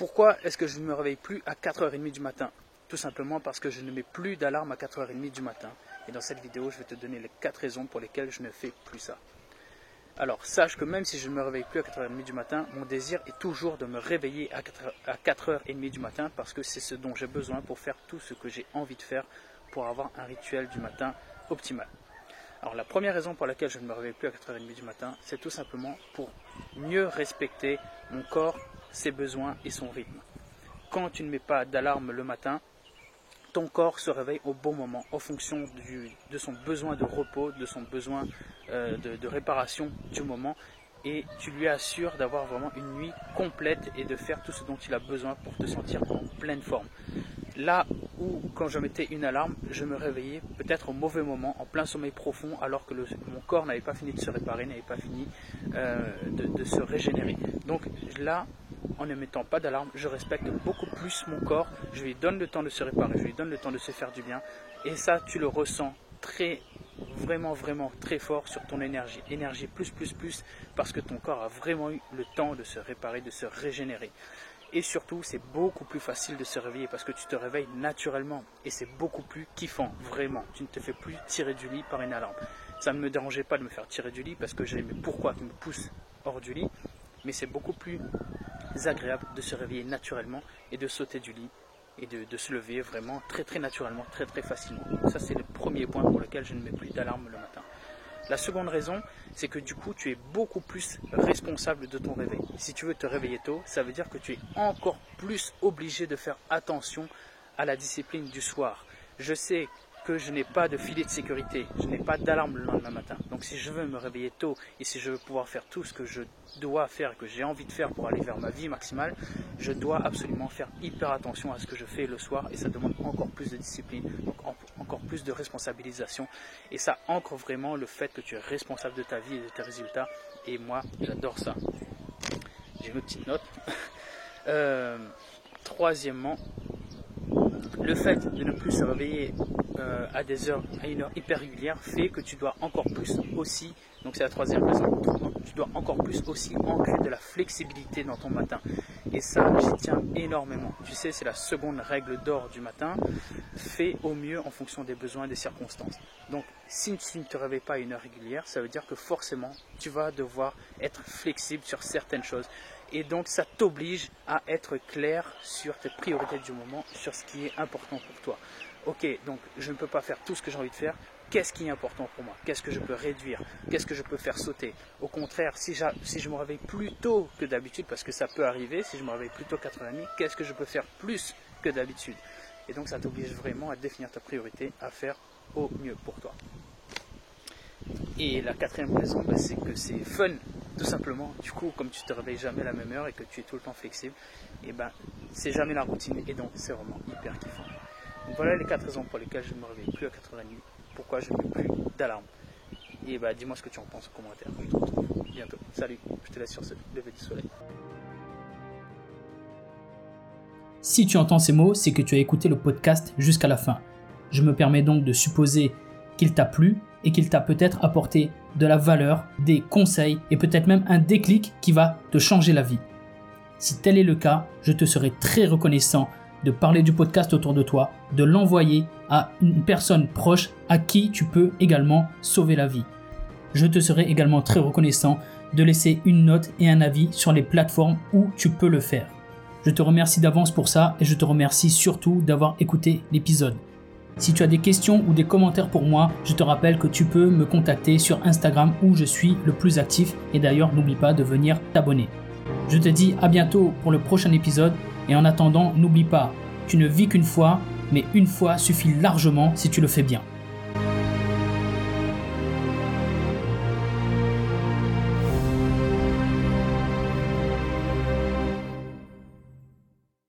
Pourquoi est-ce que je ne me réveille plus à 4h30 du matin? Tout simplement parce que je ne mets plus d'alarme à 4h30 du matin. Et dans cette vidéo, je vais te donner les 4 raisons pour lesquelles je ne fais plus ça. Alors, sache que même si je ne me réveille plus à 4h30 du matin, mon désir est toujours de me réveiller à 4h30 du matin parce que c'est ce dont j'ai besoin pour faire tout ce que j'ai envie de faire pour avoir un rituel du matin optimal. Alors la première raison pour laquelle je ne me réveille plus à 4h30 du matin, c'est tout simplement pour mieux respecter mon corps, ses besoins et son rythme. Quand tu ne mets pas d'alarme le matin, ton corps se réveille au bon moment en fonction de son besoin de repos, de son besoin euh, de, réparation du moment et tu lui assures d'avoir vraiment une nuit complète et de faire tout ce dont il a besoin pour te sentir en pleine forme. Là où, quand je mettais une alarme, je me réveillais peut-être au mauvais moment, en plein sommeil profond, alors que mon corps n'avait pas fini de se réparer, n'avait pas fini euh, de, se régénérer. Donc là, en ne mettant pas d'alarme, je respecte beaucoup plus mon corps, je lui donne le temps de se réparer, je lui donne le temps de se faire du bien. Et ça, tu le ressens très, vraiment, vraiment très fort sur ton énergie. Énergie plus, plus, plus, parce que ton corps a vraiment eu le temps de se réparer, de se régénérer. Et surtout, c'est beaucoup plus facile de se réveiller parce que tu te réveilles naturellement. Et c'est beaucoup plus kiffant, vraiment. Tu ne te fais plus tirer du lit par une alarme. Ça ne me dérangeait pas de me faire tirer du lit parce que j'aimais pourquoi tu me pousse hors du lit. Mais c'est beaucoup plus agréable de se réveiller naturellement et de sauter du lit et de, de, se lever vraiment très très naturellement, très très facilement. Ça c'est le premier point pour lequel je ne mets plus d'alarme le matin. La seconde raison, c'est que du coup, tu es beaucoup plus responsable de ton réveil. Si tu veux te réveiller tôt, ça veut dire que tu es encore plus obligé de faire attention à la discipline du soir. Je sais que je n'ai pas de filet de sécurité, je n'ai pas d'alarme le lendemain matin. Donc si je veux me réveiller tôt et si je veux pouvoir faire tout ce que je dois faire, que j'ai envie de faire pour aller vers ma vie maximale, je dois absolument faire hyper attention à ce que je fais le soir et ça demande encore plus de discipline, donc encore plus de responsabilisation. Et ça ancre vraiment le fait que tu es responsable de ta vie et de tes résultats. Et moi, j'adore ça. J'ai une petite note. Euh, troisièmement, le fait de ne plus se réveiller euh, à des heures, à une heure hyper régulière, fait que tu dois encore plus aussi, donc c'est la troisième raison, tu dois encore plus aussi ancrer de la flexibilité dans ton matin. Et ça, j'y tiens énormément. Tu sais, c'est la seconde règle d'or du matin. Fais au mieux en fonction des besoins et des circonstances. Donc, si tu ne te réveilles pas à une heure régulière, ça veut dire que forcément, tu vas devoir être flexible sur certaines choses et donc ça t'oblige à être clair sur tes priorités du moment, sur ce qui est important pour toi. Ok, donc je ne peux pas faire tout ce que j'ai envie de faire. Qu'est-ce qui est important pour moi? Qu'est-ce que je peux réduire? Qu'est-ce que je peux faire sauter? Au contraire, si, je me réveille plus tôt que d'habitude, parce que ça peut arriver, si je me réveille plus tôt 4h30, qu'est-ce que je peux faire plus que d'habitude? Et donc ça t'oblige vraiment à définir ta priorité, à faire au mieux pour toi. Et la quatrième raison, bah, c'est que c'est fun tout simplement. Du coup, comme tu te réveilles jamais à la même heure et que tu es tout le temps flexible, et eh ben c'est jamais la routine et donc c'est vraiment hyper kiffant. Voilà les quatre raisons pour lesquelles je ne me réveille plus à 4h30. Pourquoi je ne mets plus d'alarme. Et bah dis-moi ce que tu en penses en commentaire. Je te retrouve bientôt. Salut, je te laisse sur ce lever du soleil. Si tu entends ces mots, c'est que tu as écouté le podcast jusqu'à la fin. Je me permets donc de supposer qu'il t'a plu et qu'il t'a peut-être apporté de la valeur, des conseils et peut-être même un déclic qui va te changer la vie. Si tel est le cas, je te serai très reconnaissant de parler du podcast autour de toi, de l'envoyer à une personne proche à qui tu peux également sauver la vie. Je te serai également très reconnaissant de laisser une note et un avis sur les plateformes où tu peux le faire. Je te remercie d'avance pour ça et je te remercie surtout d'avoir écouté l'épisode. Si tu as des questions ou des commentaires pour moi, je te rappelle que tu peux me contacter sur Instagram où je suis le plus actif et d'ailleurs n'oublie pas de venir t'abonner. Je te dis à bientôt pour le prochain épisode et en attendant n'oublie pas, tu ne vis qu'une fois, mais une fois suffit largement si tu le fais bien.